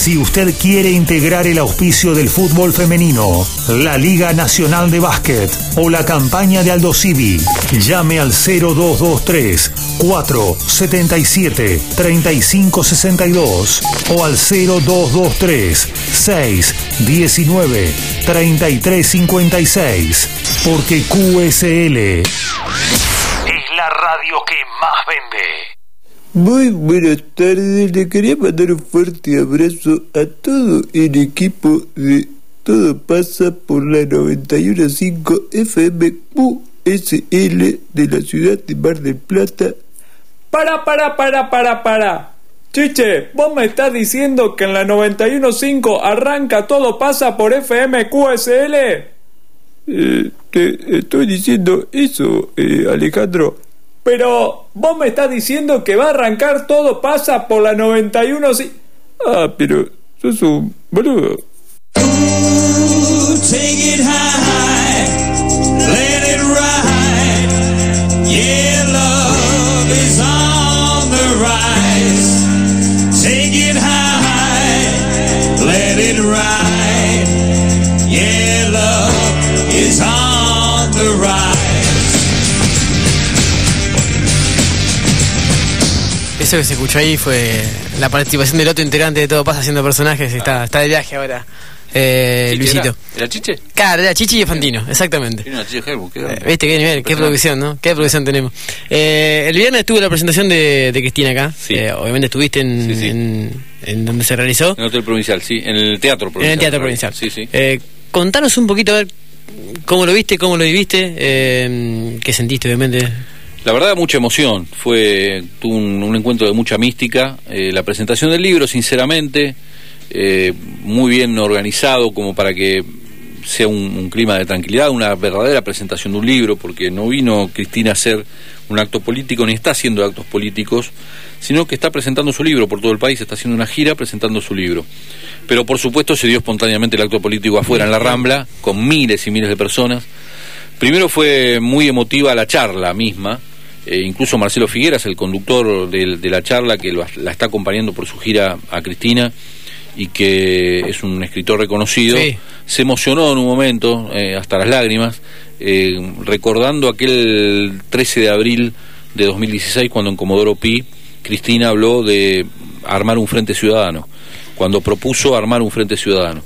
Si usted quiere integrar el auspicio del fútbol femenino, la Liga Nacional de Básquet o la campaña de Aldo Civi, llame al 0223 477 3562 o al 0223 619 3356 porque QSL es la radio que más vende. Muy buenas tardes, le quería mandar un fuerte abrazo a todo el equipo de Todo pasa por la 915 FM QSL de la ciudad de Mar del Plata. Para, para, para, para, para. Chiche, ¿vos me estás diciendo que en la 915 arranca Todo pasa por FM QSL? Eh, te estoy diciendo eso, eh, Alejandro. Pero vos me estás diciendo que va a arrancar todo pasa por la 91 si... Ah, pero sos un boludo. Eso que se escuchó ahí fue la participación del otro integrante de Todo Pasa haciendo personajes. Está, está de viaje ahora. Eh, Luisito. ¿Era Chiche? Claro, era Chichi y Fantino, exactamente. Chiche Helmut, ¿qué Eh, ¿Viste qué nivel? Qué producción, ¿no? Qué producción tenemos. Eh, el viernes estuvo la presentación de, de Cristina acá. Sí. Eh, obviamente estuviste en, Sí, sí. en, en donde se realizó. En el Hotel Provincial, sí. En el Teatro Provincial. En el Teatro Provincial. Sí, sí. Eh, contanos un poquito a ver cómo lo viste, cómo lo viviste, qué sentiste, obviamente. La verdad, mucha emoción. Fue un, un encuentro de mucha mística. Eh, la presentación del libro, sinceramente, eh, muy bien organizado como para que sea un, un clima de tranquilidad, una verdadera presentación de un libro, porque no vino Cristina a hacer un acto político, ni está haciendo actos políticos, sino que está presentando su libro por todo el país, está haciendo una gira presentando su libro. Pero por supuesto se dio espontáneamente el acto político afuera, en la Rambla, con miles y miles de personas. Primero fue muy emotiva la charla misma, eh, incluso Marcelo Figueras, el conductor de, de la charla que lo- la está acompañando por su gira a Cristina y que es un escritor reconocido, Sí. se emocionó en un momento, eh, hasta las lágrimas, eh, recordando aquel 13 de abril de 2016 cuando en Comodoro Pi Cristina habló de armar un frente ciudadano, cuando propuso armar un frente ciudadano.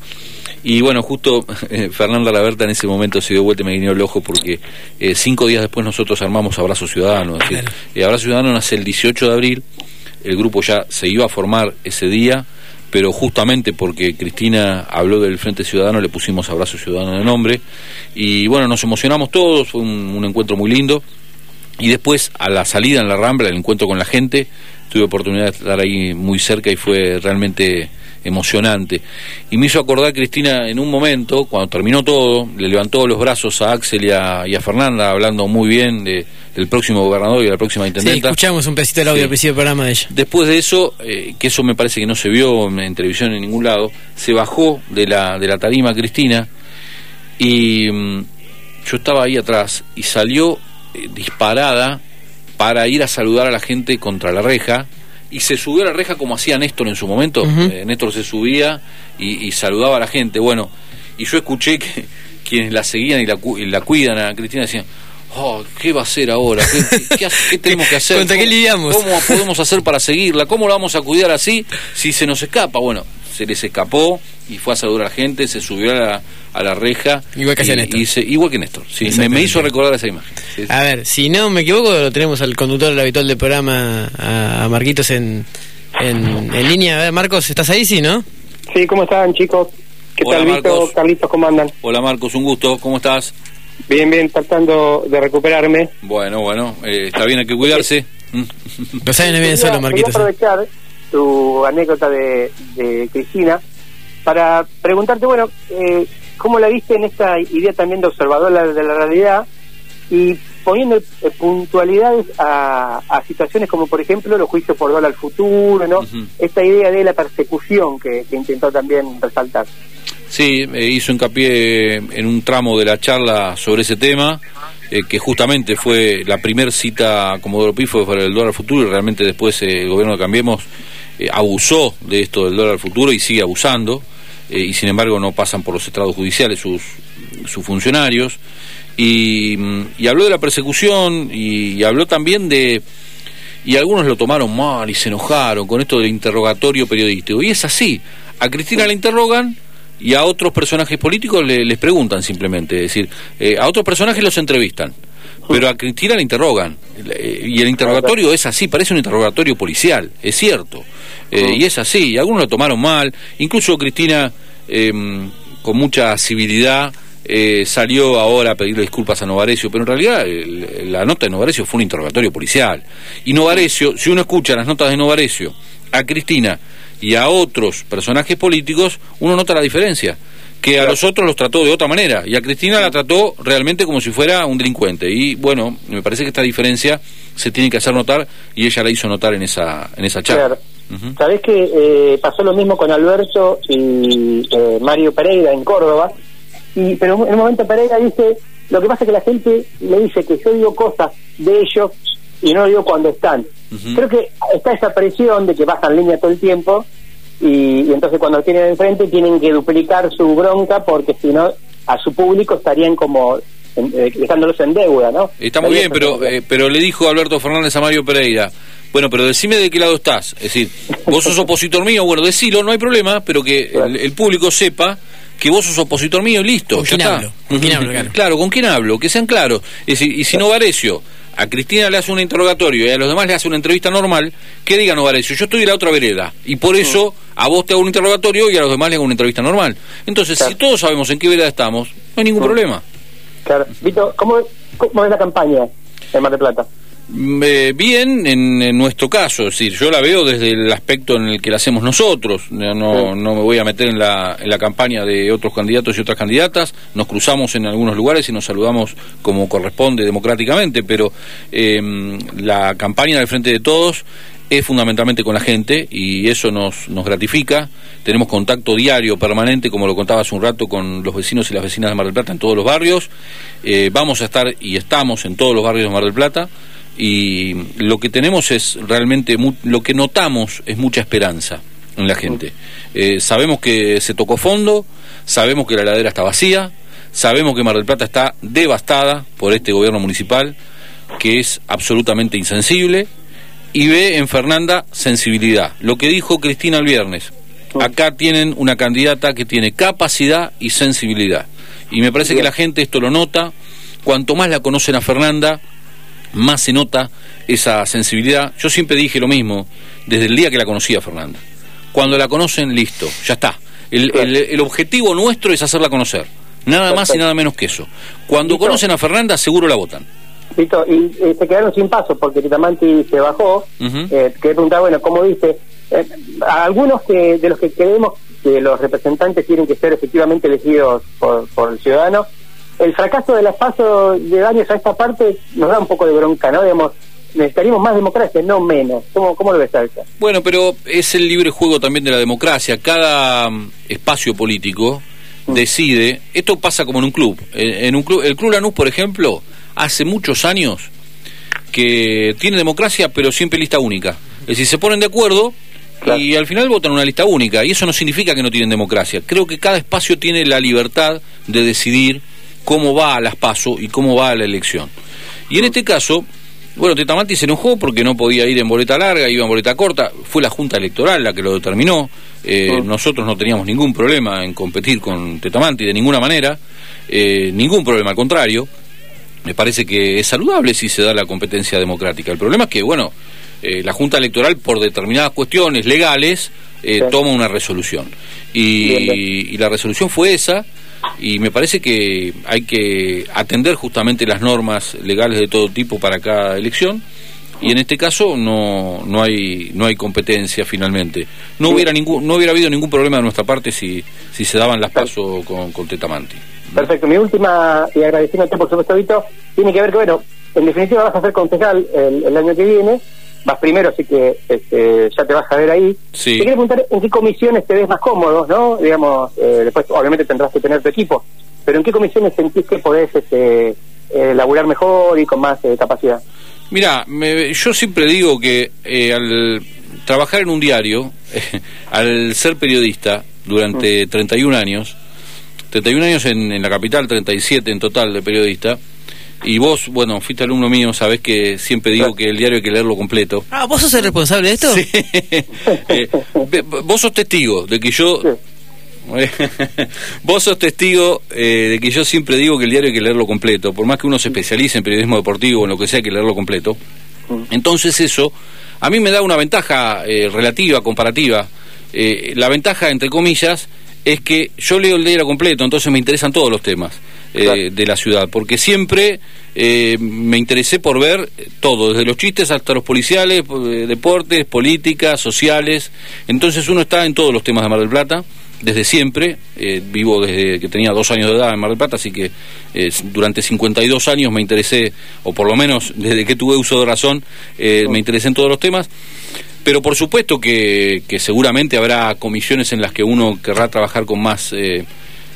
Y bueno, justo eh, Fernanda Laberta en ese momento se dio vuelta y me guiñó el ojo porque eh, cinco días después nosotros armamos Abrazo Ciudadano. Es decir, eh, Abrazo Ciudadano nace el 18 de abril, el grupo ya se iba a formar ese día, pero justamente porque Cristina habló del Frente Ciudadano le pusimos Abrazo Ciudadano de nombre. Y bueno, nos emocionamos todos, fue un, un encuentro muy lindo. Y después, a la salida en la Rambla, el encuentro con la gente, tuve oportunidad de estar ahí muy cerca y fue realmente emocionante. Y me hizo acordar Cristina en un momento, cuando terminó todo, le levantó los brazos a Axel y a, y a Fernanda, hablando muy bien de- del próximo gobernador y de la próxima Sí, intendenta. escuchamos un pedacito del audio Sí. al principio del programa de ella. Después de eso, eh, que eso me parece que no se vio en, en televisión en ningún lado, se bajó de la, de la tarima Cristina y mm, yo estaba ahí atrás y salió eh, disparada para ir a saludar a la gente contra la reja y se subió a la reja como hacía Néstor en su momento. Eh, Néstor se subía y, y saludaba a la gente. Bueno, y yo escuché que quienes la seguían y la, y la cuidan a Cristina decían, oh, ¿qué va a hacer ahora? ¿Qué, qué- qué tenemos que hacer? ¿Contra qué ¿Cómo- lidiamos? ¿Cómo podemos hacer para seguirla? ¿Cómo la vamos a cuidar así si se nos escapa? Bueno, se les escapó y fue a saludar a la gente, se subió a la, a la reja. Igual que y- Néstor. y se- igual que Néstor, sí. Me, me hizo recordar esa imagen. Sí, sí. A ver, si no me equivoco, lo tenemos al conductor del habitual del programa, a, a Marquitos en, en, en línea. A ver, Marcos, ¿estás ahí? Sí, ¿no? Sí, ¿cómo están chicos? ¿Qué Hola, tal, Vito? Marcos. Carlitos, ¿cómo andan? Hola Marcos, un gusto, ¿cómo estás? Bien, bien, tratando de recuperarme. Bueno, bueno, eh, está bien, hay que cuidarse. Mm. Los años no vienen Quería- solo, quería Marquitos. aprovechar tu anécdota de, de Cristina para preguntarte, bueno, eh, ¿cómo la viste en esta idea también de observadora de la realidad y poniendo eh, puntualidades a, a situaciones como, por ejemplo, los juicios por dólar al futuro, ¿no? Esta idea de la persecución que, que intentó también resaltar. Sí, eh, hizo hincapié en un tramo de la charla sobre ese tema, eh, que justamente fue la primer cita Comodoro Pi fue para el dólar futuro y realmente después eh, el gobierno de Cambiemos eh, abusó de esto del dólar futuro y sigue abusando, eh, y sin embargo no pasan por los estrados judiciales sus, sus funcionarios. Y, mm, y habló de la persecución y, habló también de... Y algunos lo tomaron mal y se enojaron con esto del interrogatorio periodístico. Y es así. A Cristina la interrogan y a otros personajes políticos le- les preguntan simplemente. Es decir, eh, a otros personajes los entrevistan. Pero a Cristina la interrogan. Y el interrogatorio es así, parece un interrogatorio policial, es cierto. Eh, Y es así, y algunos lo tomaron mal. Incluso Cristina, eh, con mucha civilidad, eh, salió ahora a pedirle disculpas a Novarecio, pero en realidad el- la nota de Novarecio fue un interrogatorio policial. Y Novarecio, si uno escucha las notas de Novarecio a Cristina y a otros personajes políticos, uno nota la diferencia. Que a los otros los trató de otra manera y a Cristina la trató realmente como si fuera un delincuente. Y bueno, me parece que esta diferencia se tiene que hacer notar y ella la hizo notar en esa, en esa charla. Claro. Ujú. Sabés que eh, pasó lo mismo con Alberto y eh, Mario Pereira en Córdoba, y pero en un momento Pereira dice, lo que pasa es que la gente me dice que yo digo cosas de ellos y no digo cuando están. Creo que está esa presión de que bajan línea todo el tiempo y, y entonces cuando tienen enfrente tienen que duplicar su bronca porque si no a su público estarían como en- eh, dejándolos en deuda, ¿no? Está muy bien, pero, eh, pero le dijo Alberto Fernández a Mario Pereira, bueno, pero decime de qué lado estás. Es decir, vos sos opositor mío, bueno, decilo, no hay problema, pero que el, el público sepa que vos sos opositor mío y listo. ¿Con quién está. hablo? ¿Con quién hablo, claro? ¿con quién hablo? Que sean claros. Es decir, y si Novarecio a Cristina le hace un interrogatorio y a los demás le hace una entrevista normal, que diga Novarecio, yo estoy de la otra vereda, y por eso a vos te hago un interrogatorio y a los demás le hago una entrevista normal. Entonces, si todos sabemos en qué vereda estamos, no hay ningún problema. Claro. Vito, ¿cómo, ¿cómo es la campaña en Mar del Plata? Eh, bien en, en nuestro caso, es decir, yo la veo desde el aspecto en el que la hacemos nosotros, no, no, no me voy a meter en la, en la campaña de otros candidatos y otras candidatas, nos cruzamos en algunos lugares y nos saludamos como corresponde democráticamente, pero eh, la campaña del Frente de Todos es fundamentalmente con la gente y eso nos, nos gratifica. Tenemos contacto diario, permanente, como lo contaba hace un rato, con los vecinos y las vecinas de Mar del Plata en todos los barrios. Eh, vamos a estar y estamos en todos los barrios de Mar del Plata y lo que tenemos es realmente, lo que notamos es mucha esperanza en la gente. Eh, sabemos que se tocó fondo, sabemos que la heladera está vacía, sabemos que Mar del Plata está devastada por este gobierno municipal, que es absolutamente insensible, y ve en Fernanda sensibilidad. Lo que dijo Cristina el viernes, acá tienen una candidata que tiene capacidad y sensibilidad. Y me parece que la gente esto lo nota, cuanto más la conocen a Fernanda, más se nota esa sensibilidad. Yo siempre dije lo mismo, desde el día que la conocí a Fernanda. Cuando la conocen, listo, ya está. El, el- el objetivo nuestro es hacerla conocer. Nada más y nada menos que eso. Cuando conocen a Fernanda, seguro la votan. Vito, y eh, se quedaron sin paso porque Titamanti se bajó. Ujú. Eh, quería preguntar, bueno, ¿cómo dice? Eh, a algunos que, de los que creemos que los representantes tienen que ser efectivamente elegidos por, por el ciudadano, el fracaso de las pasos de años a esta parte nos da un poco de bronca, ¿no? Digamos, necesitaríamos más democracia, no menos. ¿Cómo, cómo lo ves, Alca? Bueno, pero es el libre juego también de la democracia. Cada mm, espacio político decide. Esto pasa como en un club. En, en un club, el Club Lanús, por ejemplo, hace muchos años que tiene democracia, pero siempre lista única. Es decir, se ponen de acuerdo Claro. y al final votan una lista única. Y eso no significa que no tienen democracia. Creo que cada espacio tiene la libertad de decidir cómo va a las PASO y cómo va a la elección. Y en este caso, bueno, Tetamanti se enojó porque no podía ir en boleta larga, iba en boleta corta. Fue la Junta Electoral la que lo determinó. Eh, Nosotros no teníamos ningún problema en competir con Tetamanti de ninguna manera. Eh, ningún problema, al contrario. Me parece que es saludable si se da la competencia democrática. El problema es que, bueno, eh, la Junta Electoral, por determinadas cuestiones legales, eh, Sí. toma una resolución. Y, Bien, bien. y la resolución fue esa, y me parece que hay que atender justamente las normas legales de todo tipo para cada elección. Y en este caso no, no hay no hay competencia finalmente. No hubiera ningún no hubiera habido ningún problema de nuestra parte si si se daban las pasos con, con Tetamanti. Perfecto. Mi última, y agradeciéndote por supuesto, Vito, tiene que ver que, bueno, en definitiva vas a ser concejal el, el año que viene, vas primero, así que este, ya te vas a ver ahí. Sí. Te quería preguntar en qué comisiones te ves más cómodo, ¿no? Digamos, eh, después obviamente tendrás que tener tu equipo, pero en qué comisiones sentís que podés este, eh, laburar mejor y con más eh, capacidad. Mira, me- yo siempre digo que eh, al- trabajar en un diario, al ser periodista durante 31 años, 31 años en, en la capital, 37 en total de periodista, y vos, bueno, fuiste alumno mío, sabés que siempre digo que el diario hay que leerlo completo. Ah, ¿vos sos el responsable de esto? Sí. Eh, vos sos testigo de que yo... Vos sos testigo eh, de que yo siempre digo que el diario hay que leerlo completo, por más que uno se especialice en periodismo deportivo o en lo que sea, hay que leerlo completo. Entonces eso a mí me da una ventaja eh, relativa, comparativa. Eh, la ventaja, entre comillas, es que yo leo el diario completo, entonces me interesan todos los temas eh, Claro. de la ciudad, porque siempre eh, me interesé por ver todo, desde los chistes hasta los policiales, deportes, políticas, sociales. Entonces uno está en todos los temas de Mar del Plata, desde siempre. eh, vivo desde que tenía dos años de edad en Mar del Plata, así que eh, durante 52 años me interesé, o por lo menos desde que tuve uso de razón, eh, me interesé en todos los temas. Pero por supuesto que, que seguramente habrá comisiones en las que uno querrá trabajar con más eh,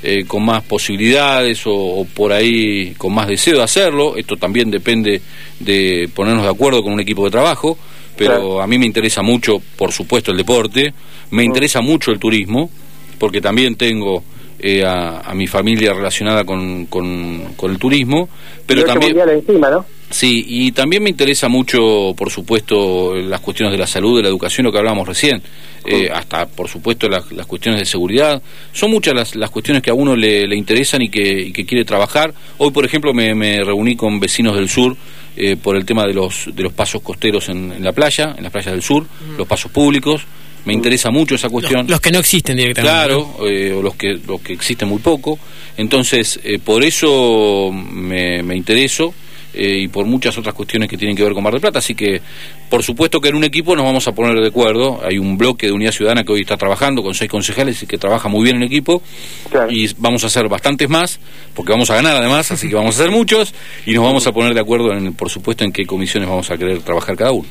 eh, con más posibilidades o, o por ahí con más deseo de hacerlo. Esto también depende de ponernos de acuerdo con un equipo de trabajo. Pero Claro. a mí me interesa mucho, por supuesto, el deporte. Me interesa mucho el turismo, porque también tengo eh, a, a mi familia relacionada con, con, con el turismo. Pero también mundiales encima, ¿no? Sí, y también me interesa mucho, por supuesto, las cuestiones de la salud, de la educación, lo que hablábamos recién, eh, hasta, por supuesto, las, las cuestiones de seguridad. Son muchas las, las cuestiones que a uno le, le interesan y que, y que quiere trabajar. Hoy, por ejemplo, me, me reuní con vecinos del sur eh, por el tema de los, de los pasos costeros en, en la playa, en las playas del sur, los pasos públicos. Me interesa mucho esa cuestión. Los, los que no existen directamente. Claro, eh, o los que, los que existen muy poco. Entonces, eh, por eso me, me intereso eh, y por muchas otras cuestiones que tienen que ver con Mar del Plata. Así que, por supuesto que en un equipo nos vamos a poner de acuerdo. Hay un bloque de Unidad Ciudadana que hoy está trabajando con seis concejales y que trabaja muy bien en equipo. Claro. Y vamos a hacer bastantes más, porque vamos a ganar además, así que vamos a hacer muchos. Y nos vamos a poner de acuerdo, en, por supuesto, en qué comisiones vamos a querer trabajar cada uno.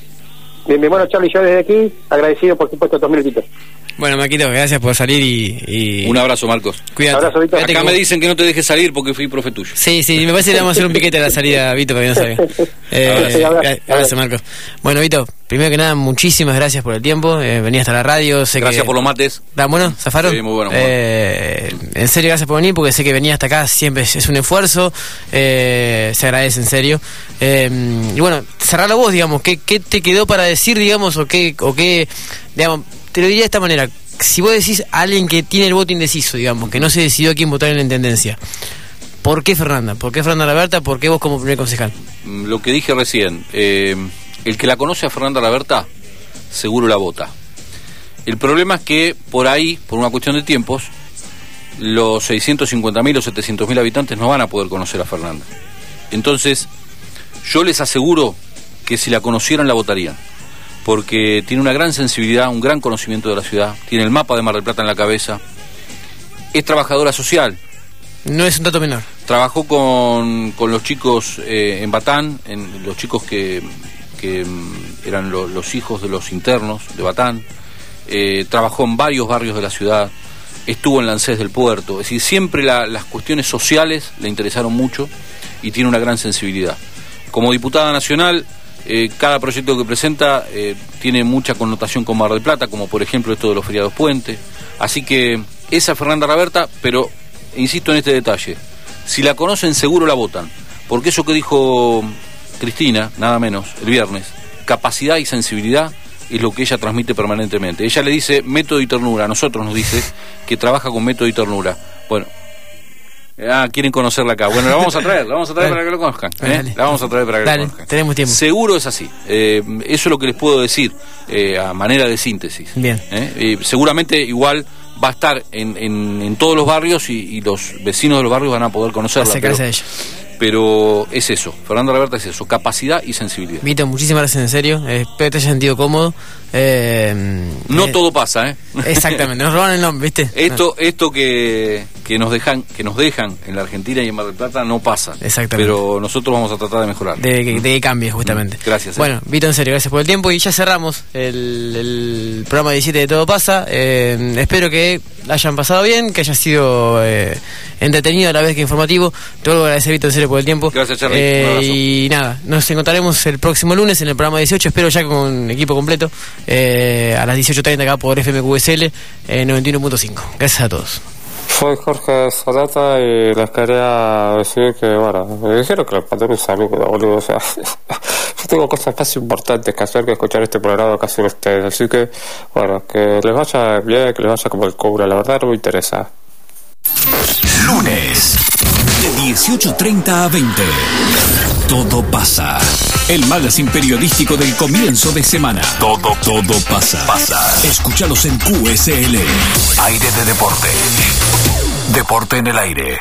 Bien, bien, bueno, Charlie, yo desde aquí, agradecido por supuesto estos minutitos. Bueno, Maquito, gracias por salir y. y- Un abrazo, Marcos. Cuídate. Abrazo, Víctor. Cuídate Acá me vos- dicen que no te dejes salir porque fui profe tuyo. Sí, sí, me parece que le vamos a hacer un piquete a la salida, Vito, para que no salga. Eh, Abrazo, abrazo. gra- abrazo, Marcos. Bueno, Vito, primero que nada, muchísimas gracias por el tiempo. Eh, vení hasta la radio. Sé Gracias que... por los mates. ¿Da bueno, Zafaron? Sí, muy bueno, muy bueno. Eh, en serio, gracias por venir, porque sé que venir hasta acá siempre es, es un esfuerzo. eh, se agradece, en serio. Eh, y bueno, cerralo vos, digamos. ¿qué, ¿Qué te quedó para decir, digamos, o qué, o qué, digamos, te lo diría de esta manera. Si vos decís a alguien que tiene el voto indeciso, digamos, que no se decidió a quién votar en la intendencia, ¿por qué Fernanda? ¿Por qué Fernanda Laberta? ¿Por qué vos como primer concejal? Mm, Lo que dije recién, eh, el que la conoce a Fernanda Laberta, seguro la vota. El problema es que por ahí, por una cuestión de tiempos, los 650.000 o 700.000 habitantes no van a poder conocer a Fernanda. Entonces, yo les aseguro que si la conocieran la votarían, porque tiene una gran sensibilidad, un gran conocimiento de la ciudad, tiene el mapa de Mar del Plata en la cabeza, es trabajadora social, No es un dato menor. Trabajó con, con los chicos eh, en Batán, en los chicos que, que, mm, eran lo- los hijos de los internos de Batán. Eh, trabajó en varios barrios de la ciudad. Estuvo en Lancés del Puerto. Es decir, siempre la- las cuestiones sociales le interesaron mucho y tiene una gran sensibilidad. Como diputada nacional, eh, cada proyecto que presenta eh, tiene mucha connotación con Mar del Plata, como por ejemplo esto de los feriados puente. Así que esa es Fernanda Raberta, pero insisto en este detalle. Si la conocen, seguro la votan. Porque eso que dijo Cristina, nada menos, el viernes, capacidad y sensibilidad es lo que ella transmite permanentemente. Ella le dice método y ternura, a nosotros nos dice que trabaja con método y ternura. Bueno, ah, quieren conocerla acá. Bueno, la vamos a traer, la vamos a traer para que lo conozcan. ¿eh? La vamos a traer para que Dale, lo conozcan. tenemos tiempo. Seguro es así. Eh, eso es lo que les puedo decir eh, a manera de síntesis. Bien. ¿eh? Eh, seguramente igual va a estar en, en, en todos los barrios y, y los vecinos de los barrios van a poder conocerla. Pero, a ella. Pero es eso, Fernando Roberta es eso, capacidad y sensibilidad. Vito, muchísimas gracias en serio. Eh, espero que te hayas sentido cómodo. Eh, No eh, todo pasa, ¿eh? Exactamente, nos roban el nombre, ¿viste? Esto, esto que, que nos dejan que nos dejan en la Argentina y en Mar del Plata no pasa. Exactamente. Pero nosotros vamos a tratar de mejorar. de, que- de que cambie justamente. Gracias, eh. Bueno, Vito, en serio, gracias por el tiempo y ya cerramos el, el programa 17 de Todo Pasa. Espero que hayan pasado bien, que haya sido entretenido a la vez que informativo. Te vuelvo a agradecer, Vito, en serio, por el tiempo. Gracias, Charlie. Eh, y nada, nos encontraremos el próximo lunes en el programa 18, espero ya con equipo completo, eh, a las 18.30 acá por FMQSL eh, 91.5. Gracias a todos. Soy Jorge Sonata y les quería decir que, bueno, me dijeron que les mandé un saludo, boludo. O sea, yo tengo cosas más importantes que hacer que escuchar este programa que hacen ustedes. Así que, bueno, que les vaya bien, que les vaya como el cubre. La verdad no me interesa. Lunes, 18.30 a 20. Todo pasa. El magazine periodístico del comienzo de semana. Todo, todo pasa. Pasa. Escúchalos en QSL. Aire de deporte. Deporte en el aire.